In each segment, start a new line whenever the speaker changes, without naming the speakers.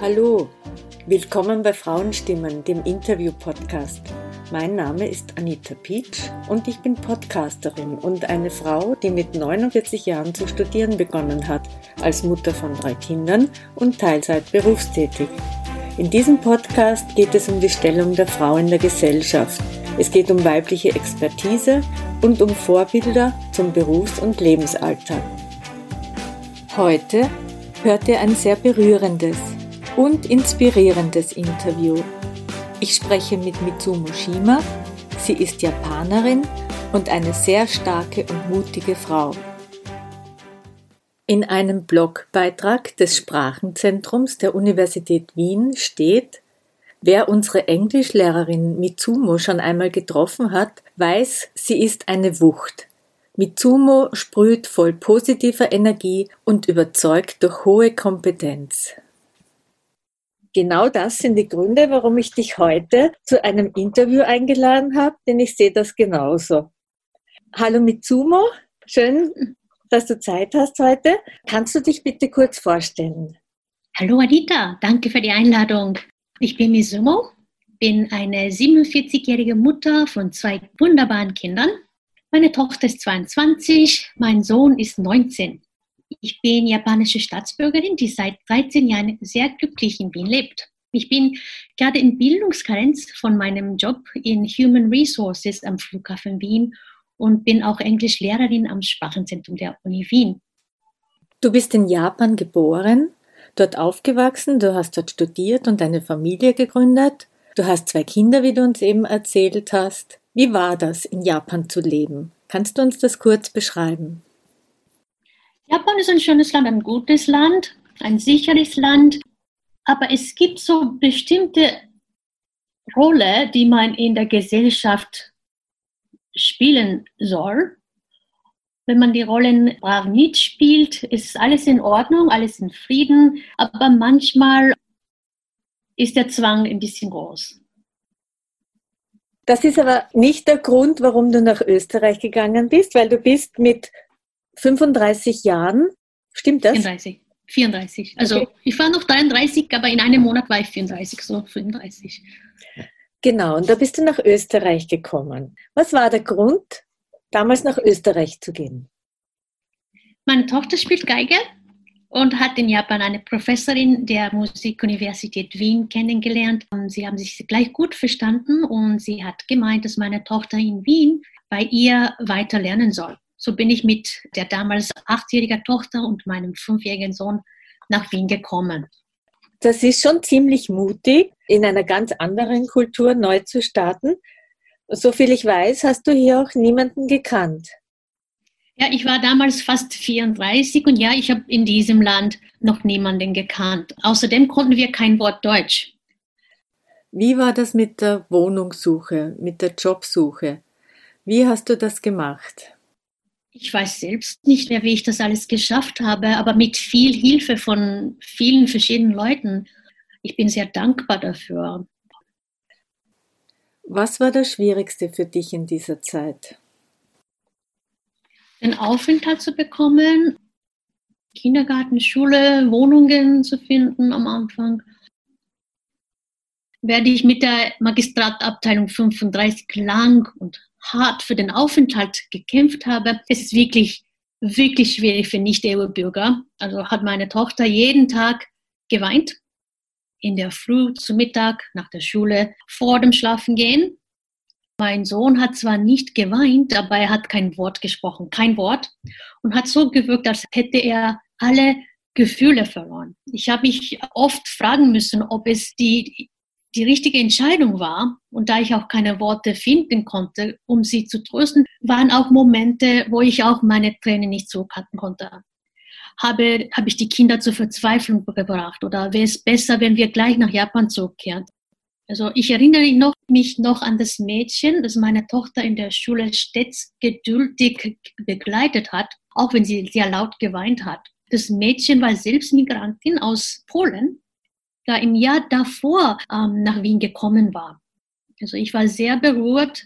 Hallo, willkommen bei Frauenstimmen, dem Interview-Podcast. Mein Name ist Anita Pietsch und ich bin Podcasterin und eine Frau, die mit 49 Jahren zu studieren begonnen hat, als Mutter von drei Kindern und Teilzeit berufstätig. In diesem Podcast geht es um die Stellung der Frau in der Gesellschaft. Es geht um weibliche Expertise und um Vorbilder zum Berufs- und Lebensalltag. Heute hört ihr ein sehr berührendes, und inspirierendes Interview. Ich spreche mit Mitsumo Shima. Sie ist Japanerin und eine sehr starke und mutige Frau. In einem Blogbeitrag des Sprachenzentrums der Universität Wien steht, Wer unsere Englischlehrerin Mitsumo schon einmal getroffen hat, weiß, sie ist eine Wucht. Mitsumo sprüht voll positiver Energie und überzeugt durch hohe Kompetenz. Genau das sind die Gründe, warum ich dich heute zu einem Interview eingeladen habe, denn ich sehe das genauso. Hallo Mitsumo, schön, dass du Zeit hast heute. Kannst du dich bitte kurz vorstellen?
Hallo Anita, danke für die Einladung. Ich bin Mitsumo, bin eine 47-jährige Mutter von zwei wunderbaren Kindern. Meine Tochter ist 22, mein Sohn ist 19. Ich bin japanische Staatsbürgerin, die seit 13 Jahren sehr glücklich in Wien lebt. Ich bin gerade in Bildungskarenz von meinem Job in Human Resources am Flughafen Wien und bin auch Englischlehrerin am Sprachenzentrum der Uni Wien.
Du bist in Japan geboren, dort aufgewachsen, du hast dort studiert und eine Familie gegründet. Du hast zwei Kinder, wie du uns eben erzählt hast. Wie war das, in Japan zu leben? Kannst du uns das kurz beschreiben?
Japan ist ein schönes Land, ein gutes Land, ein sicheres Land, aber es gibt so bestimmte Rolle, die man in der Gesellschaft spielen soll. Wenn man die Rollen brav nicht spielt, ist alles in Ordnung, alles in Frieden, aber manchmal ist der Zwang ein bisschen groß.
Das ist aber nicht der Grund, warum du nach Österreich gegangen bist, weil du bist mit 35 Jahren. Stimmt das?
34. 34. Also okay. ich war noch 33, aber in einem Monat war ich 34, so 35.
Genau, und da bist du nach Österreich gekommen. Was war der Grund, damals nach Österreich zu gehen?
Meine Tochter spielt Geige und hat in Japan eine Professorin der Musikuniversität Wien kennengelernt. Und sie haben sich gleich gut verstanden und sie hat gemeint, dass meine Tochter in Wien bei ihr weiter lernen soll. So bin ich mit der damals achtjährigen Tochter und meinem fünfjährigen Sohn nach Wien gekommen.
Das ist schon ziemlich mutig, in einer ganz anderen Kultur neu zu starten. Soviel ich weiß, hast du hier auch niemanden gekannt.
Ja, ich war damals fast 34 und ja, ich habe in diesem Land noch niemanden gekannt. Außerdem konnten wir kein Wort Deutsch.
Wie war das mit der Wohnungssuche, mit der Jobsuche? Wie hast du das gemacht?
Ich weiß selbst nicht mehr, wie ich das alles geschafft habe, aber mit viel Hilfe von vielen verschiedenen Leuten. Ich bin sehr dankbar dafür.
Was war das Schwierigste für dich in dieser Zeit?
Den Aufenthalt zu bekommen, Kindergarten, Schule, Wohnungen zu finden am Anfang. Werde ich mit der Magistratabteilung 35 lang und hart für den Aufenthalt gekämpft habe. Es ist wirklich, wirklich schwierig für Nicht-EU-Bürger. Also hat meine Tochter jeden Tag geweint. In der Früh, zu Mittag, nach der Schule, vor dem Schlafengehen. Mein Sohn hat zwar nicht geweint, aber er hat kein Wort gesprochen, kein Wort. Und hat so gewirkt, als hätte er alle Gefühle verloren. Ich habe mich oft fragen müssen, ob es die die richtige Entscheidung war und da ich auch keine Worte finden konnte, um sie zu trösten, waren auch Momente, wo ich auch meine Tränen nicht zurückhalten konnte. Habe, habe ich die Kinder zur Verzweiflung gebracht oder wäre es besser, wenn wir gleich nach Japan zurückkehren? Also ich erinnere noch, mich noch an das Mädchen, das meine Tochter in der Schule stets geduldig begleitet hat, auch wenn sie sehr laut geweint hat. Das Mädchen war selbst Migrantin aus Polen da im Jahr davor ähm, nach Wien gekommen war. Also ich war sehr berührt,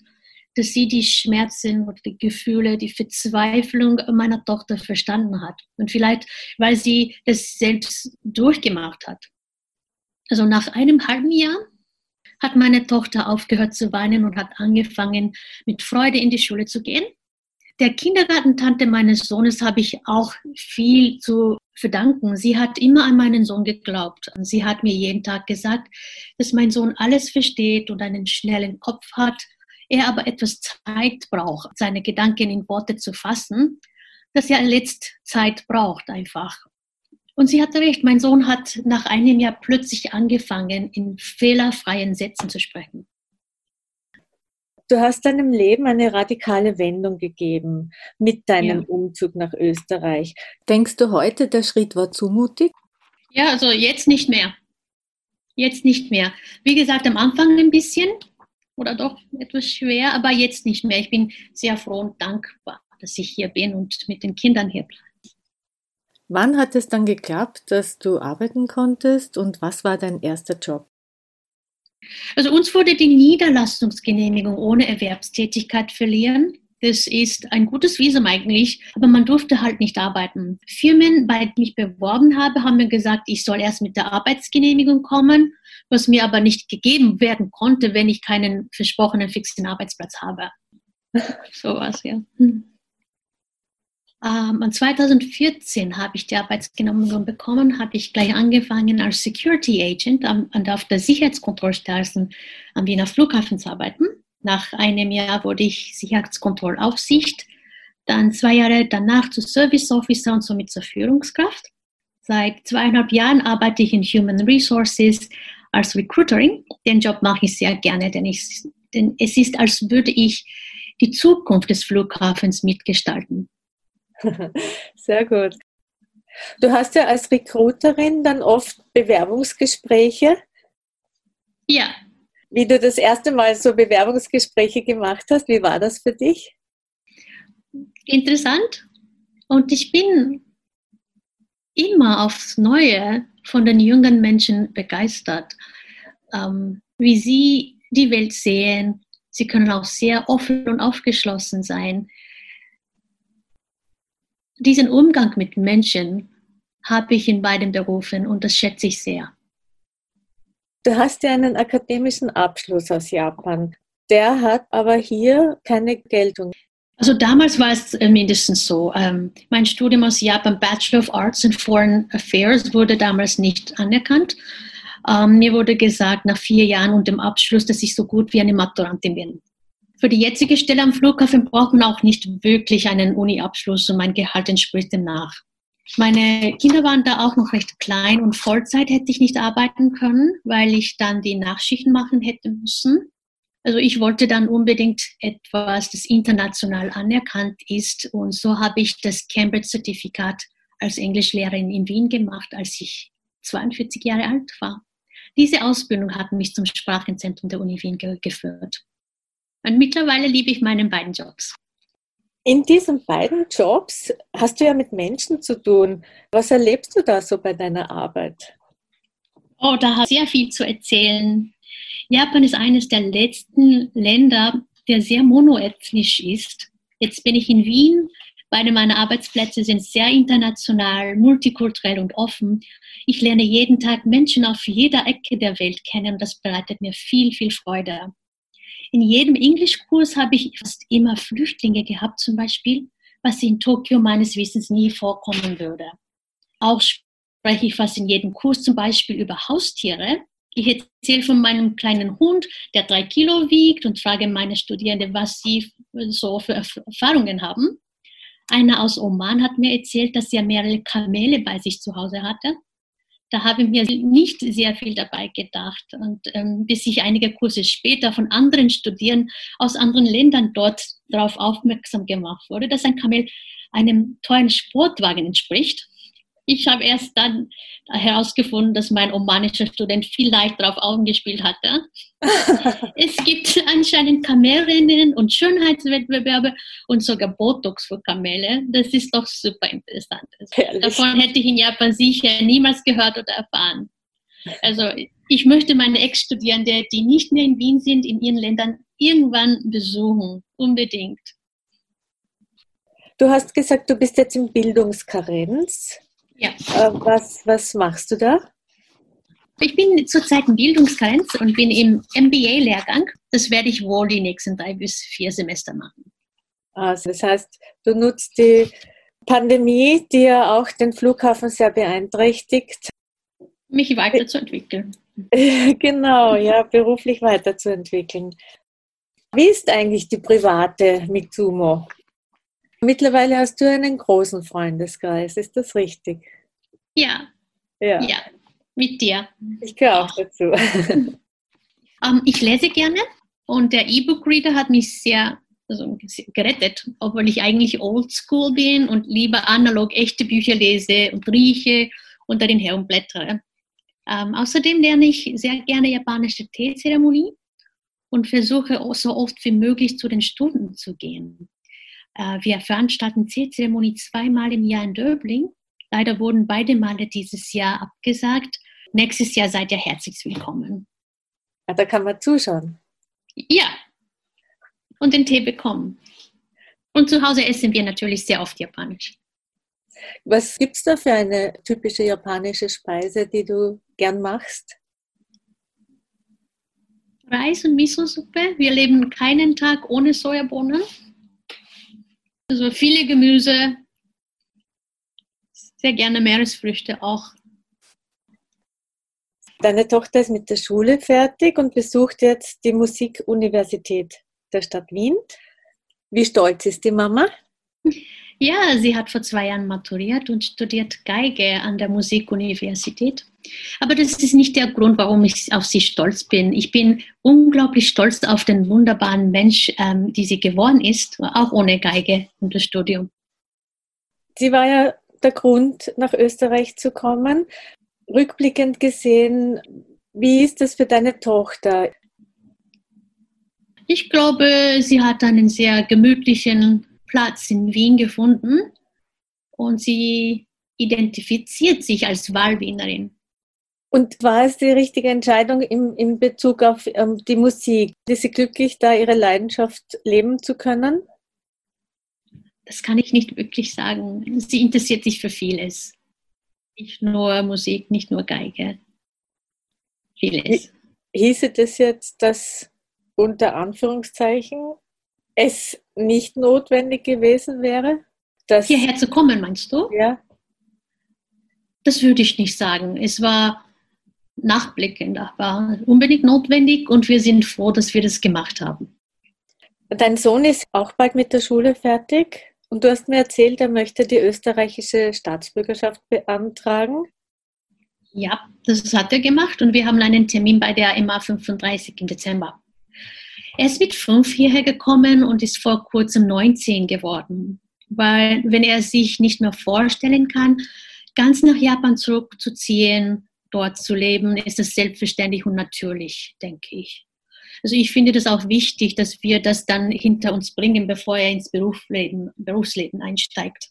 dass sie die Schmerzen und die Gefühle, die Verzweiflung meiner Tochter verstanden hat. Und vielleicht, weil sie das selbst durchgemacht hat. Also nach einem halben Jahr hat meine Tochter aufgehört zu weinen und hat angefangen, mit Freude in die Schule zu gehen. Der Kindergartentante meines Sohnes habe ich auch viel zu verdanken. Sie hat immer an meinen Sohn geglaubt. Sie hat mir jeden Tag gesagt, dass mein Sohn alles versteht und einen schnellen Kopf hat, er aber etwas Zeit braucht, seine Gedanken in Worte zu fassen, dass er letzt Zeit braucht einfach. Und sie hatte recht, mein Sohn hat nach einem Jahr plötzlich angefangen, in fehlerfreien Sätzen zu sprechen.
Du hast deinem Leben eine radikale Wendung gegeben mit deinem ja. Umzug nach Österreich. Denkst du heute, der Schritt war zumutig?
Ja, also jetzt nicht mehr. Jetzt nicht mehr. Wie gesagt, am Anfang ein bisschen oder doch etwas schwer, aber jetzt nicht mehr. Ich bin sehr froh und dankbar, dass ich hier bin und mit den Kindern hier bleibe.
Wann hat es dann geklappt, dass du arbeiten konntest und was war dein erster Job?
Also uns wurde die Niederlassungsgenehmigung ohne Erwerbstätigkeit verliehen. Das ist ein gutes Visum eigentlich, aber man durfte halt nicht arbeiten. Firmen, bei denen ich beworben habe, haben mir gesagt, ich soll erst mit der Arbeitsgenehmigung kommen, was mir aber nicht gegeben werden konnte, wenn ich keinen versprochenen fixen Arbeitsplatz habe. So was, ja. Hm. Ähm, 2014 habe ich die Arbeitsgenehmigung bekommen, habe ich gleich angefangen als Security Agent am, auf der Sicherheitskontrollstraßen am Wiener Flughafen zu arbeiten. Nach einem Jahr wurde ich Sicherheitskontrollaufsicht, dann zwei Jahre danach zu Service Officer und somit zur Führungskraft. Seit zweieinhalb Jahren arbeite ich in Human Resources als Recruitering. Den Job mache ich sehr gerne, denn, ich, denn es ist, als würde ich die Zukunft des Flughafens mitgestalten.
Sehr gut. Du hast ja als Recruiterin dann oft Bewerbungsgespräche.
Ja.
Wie du das erste Mal so Bewerbungsgespräche gemacht hast, wie war das für dich?
Interessant. Und ich bin immer aufs Neue von den jungen Menschen begeistert, ähm, wie sie die Welt sehen. Sie können auch sehr offen und aufgeschlossen sein diesen Umgang mit Menschen habe ich in beiden Berufen und das schätze ich sehr.
Du hast ja einen akademischen Abschluss aus Japan. Der hat aber hier keine Geltung.
Also damals war es äh, mindestens so. Ähm, mein Studium aus Japan, Bachelor of Arts in Foreign Affairs, wurde damals nicht anerkannt. Ähm, mir wurde gesagt, nach vier Jahren und dem Abschluss, dass ich so gut wie eine Maturantin bin. Für die jetzige Stelle am Flughafen braucht man auch nicht wirklich einen Uni-Abschluss und mein Gehalt entspricht dem nach. Meine Kinder waren da auch noch recht klein und Vollzeit hätte ich nicht arbeiten können, weil ich dann die Nachschichten machen hätte müssen. Also ich wollte dann unbedingt etwas, das international anerkannt ist und so habe ich das Cambridge-Zertifikat als Englischlehrerin in Wien gemacht, als ich 42 Jahre alt war. Diese Ausbildung hat mich zum Sprachenzentrum der Uni Wien geführt. Und mittlerweile liebe ich meine beiden Jobs.
In diesen beiden Jobs hast du ja mit Menschen zu tun. Was erlebst du da so bei deiner Arbeit?
Oh, da hat sehr viel zu erzählen. Japan ist eines der letzten Länder, der sehr monoethnisch ist. Jetzt bin ich in Wien. Beide meiner Arbeitsplätze sind sehr international, multikulturell und offen. Ich lerne jeden Tag Menschen auf jeder Ecke der Welt kennen. Das bereitet mir viel, viel Freude. In jedem Englischkurs habe ich fast immer Flüchtlinge gehabt, zum Beispiel, was in Tokio meines Wissens nie vorkommen würde. Auch spreche ich fast in jedem Kurs zum Beispiel über Haustiere. Ich erzähle von meinem kleinen Hund, der drei Kilo wiegt und frage meine Studierenden, was sie so für Erfahrungen haben. Einer aus Oman hat mir erzählt, dass er mehrere Kamele bei sich zu Hause hatte da habe ich mir nicht sehr viel dabei gedacht. Und ähm, bis ich einige Kurse später von anderen Studierenden aus anderen Ländern dort darauf aufmerksam gemacht wurde, dass ein Kamel einem teuren Sportwagen entspricht ich habe erst dann herausgefunden, dass mein omanischer Student viel leicht darauf Augen gespielt hatte. es gibt anscheinend Kamelrennen und Schönheitswettbewerbe und sogar Botox für Kamele. Das ist doch super interessant. Also, davon hätte ich in Japan sicher niemals gehört oder erfahren. Also ich möchte meine Ex-Studierende, die nicht mehr in Wien sind, in ihren Ländern irgendwann besuchen. Unbedingt.
Du hast gesagt, du bist jetzt in Bildungskarenz.
Ja.
Äh, was, was machst du da?
Ich bin zurzeit in Bildungsgrenz und bin im MBA-Lehrgang. Das werde ich wohl die nächsten drei bis vier Semester machen.
Also das heißt, du nutzt die Pandemie, die ja auch den Flughafen sehr beeinträchtigt.
Mich weiterzuentwickeln.
genau, ja, beruflich weiterzuentwickeln. Wie ist eigentlich die private Mitsumo? Mittlerweile hast du einen großen Freundeskreis, ist das richtig?
Ja. Ja. ja mit dir.
Ich gehöre auch dazu.
ähm, ich lese gerne und der E-Book-Reader hat mich sehr also, gerettet, obwohl ich eigentlich oldschool bin und lieber analog echte Bücher lese und rieche und darin herumblättere. Ähm, außerdem lerne ich sehr gerne japanische Teezeremonie und versuche so oft wie möglich zu den Stunden zu gehen. Äh, wir veranstalten Teezeremonie zweimal im Jahr in Döbling. Leider wurden beide Male dieses Jahr abgesagt. Nächstes Jahr seid ihr herzlich willkommen.
Ja, da kann man zuschauen.
Ja, und den Tee bekommen. Und zu Hause essen wir natürlich sehr oft japanisch.
Was gibt es da für eine typische japanische Speise, die du gern machst?
Reis und Miso-Suppe. Wir leben keinen Tag ohne Sojabohnen. Also viele Gemüse, sehr gerne Meeresfrüchte auch.
Deine Tochter ist mit der Schule fertig und besucht jetzt die Musikuniversität der Stadt Wien. Wie stolz ist die Mama?
Ja, sie hat vor zwei Jahren maturiert und studiert Geige an der Musikuniversität. Aber das ist nicht der Grund, warum ich auf sie stolz bin. Ich bin unglaublich stolz auf den wunderbaren Mensch, ähm, die sie geworden ist, auch ohne Geige und das Studium.
Sie war ja der Grund, nach Österreich zu kommen. Rückblickend gesehen, wie ist das für deine Tochter?
Ich glaube, sie hat einen sehr gemütlichen Platz in Wien gefunden und sie identifiziert sich als Wahlwienerin.
Und war es die richtige Entscheidung in, in Bezug auf ähm, die Musik? Ist sie glücklich, da ihre Leidenschaft leben zu können?
Das kann ich nicht wirklich sagen. Sie interessiert sich für vieles. Nicht nur Musik, nicht nur Geige.
Vieles. Hieße das jetzt, dass unter Anführungszeichen es nicht notwendig gewesen wäre?
Dass, Hierher zu kommen, meinst du?
Ja.
Das würde ich nicht sagen. Es war nachblickend, aber unbedingt notwendig und wir sind froh, dass wir das gemacht haben.
Dein Sohn ist auch bald mit der Schule fertig und du hast mir erzählt, er möchte die österreichische Staatsbürgerschaft beantragen.
Ja, das hat er gemacht und wir haben einen Termin bei der MA 35 im Dezember. Er ist mit fünf hierher gekommen und ist vor kurzem 19 geworden, weil wenn er sich nicht mehr vorstellen kann, ganz nach Japan zurückzuziehen, dort zu leben, ist es selbstverständlich und natürlich, denke ich. Also ich finde das auch wichtig, dass wir das dann hinter uns bringen, bevor er ins Berufsleben, Berufsleben einsteigt.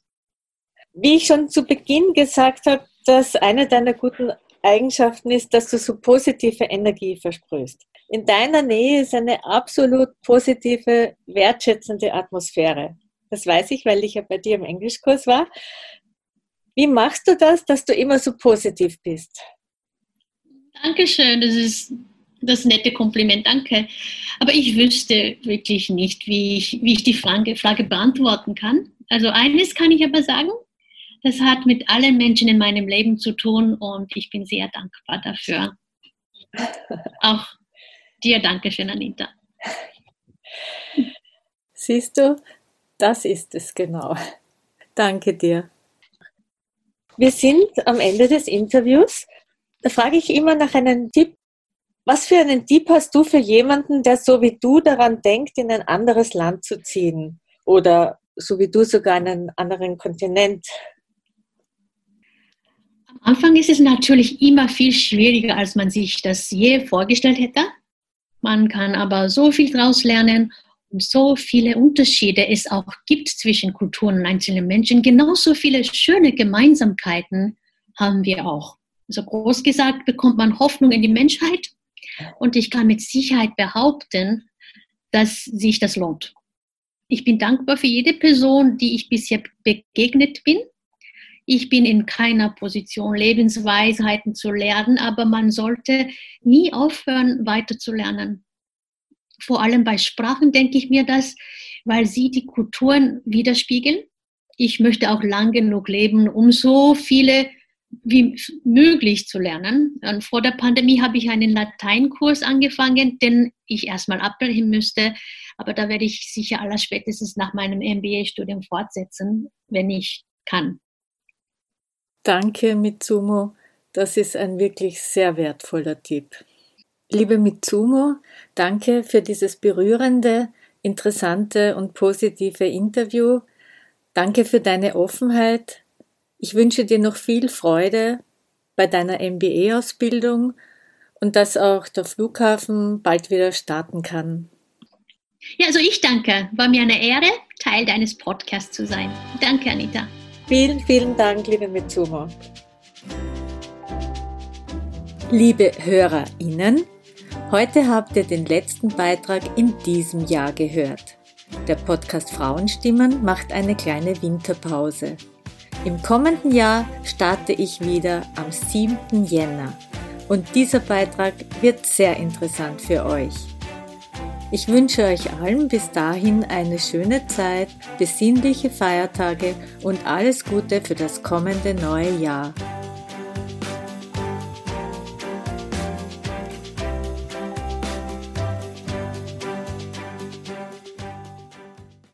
Wie ich schon zu Beginn gesagt habe, dass eine deiner guten Eigenschaften ist, dass du so positive Energie versprühst. In deiner Nähe ist eine absolut positive, wertschätzende Atmosphäre. Das weiß ich, weil ich ja bei dir im Englischkurs war. Wie machst du das, dass du immer so positiv bist?
Dankeschön, das ist das nette Kompliment, danke. Aber ich wüsste wirklich nicht, wie ich, wie ich die Frage, Frage beantworten kann. Also eines kann ich aber sagen, das hat mit allen Menschen in meinem Leben zu tun und ich bin sehr dankbar dafür. Auch Dir danke schön, Anita.
Siehst du, das ist es genau. Danke dir. Wir sind am Ende des Interviews. Da frage ich immer nach einem Tipp. Was für einen Tipp hast du für jemanden, der so wie du daran denkt, in ein anderes Land zu ziehen? Oder so wie du sogar in einen anderen Kontinent?
Am Anfang ist es natürlich immer viel schwieriger, als man sich das je vorgestellt hätte. Man kann aber so viel daraus lernen und so viele Unterschiede es auch gibt zwischen Kulturen und einzelnen Menschen. Genauso viele schöne Gemeinsamkeiten haben wir auch. Also groß gesagt bekommt man Hoffnung in die Menschheit und ich kann mit Sicherheit behaupten, dass sich das lohnt. Ich bin dankbar für jede Person, die ich bisher begegnet bin. Ich bin in keiner Position, Lebensweisheiten zu lernen, aber man sollte nie aufhören, weiter zu lernen. Vor allem bei Sprachen denke ich mir das, weil sie die Kulturen widerspiegeln. Ich möchte auch lang genug leben, um so viele wie möglich zu lernen. Und vor der Pandemie habe ich einen Lateinkurs angefangen, den ich erstmal abbrechen müsste. Aber da werde ich sicher aller spätestens nach meinem MBA-Studium fortsetzen, wenn ich kann.
Danke, Mitsumo. Das ist ein wirklich sehr wertvoller Tipp. Liebe Mitsumo, danke für dieses berührende, interessante und positive Interview. Danke für deine Offenheit. Ich wünsche dir noch viel Freude bei deiner MBA-Ausbildung und dass auch der Flughafen bald wieder starten kann.
Ja, also ich danke. War mir eine Ehre, Teil deines Podcasts zu sein. Danke, Anita.
Vielen, vielen Dank, liebe Mitsumo. Liebe HörerInnen, Heute habt ihr den letzten Beitrag in diesem Jahr gehört. Der Podcast Frauenstimmen macht eine kleine Winterpause. Im kommenden Jahr starte ich wieder am 7. Jänner und dieser Beitrag wird sehr interessant für euch. Ich wünsche euch allen bis dahin eine schöne Zeit, besinnliche Feiertage und alles Gute für das kommende neue Jahr.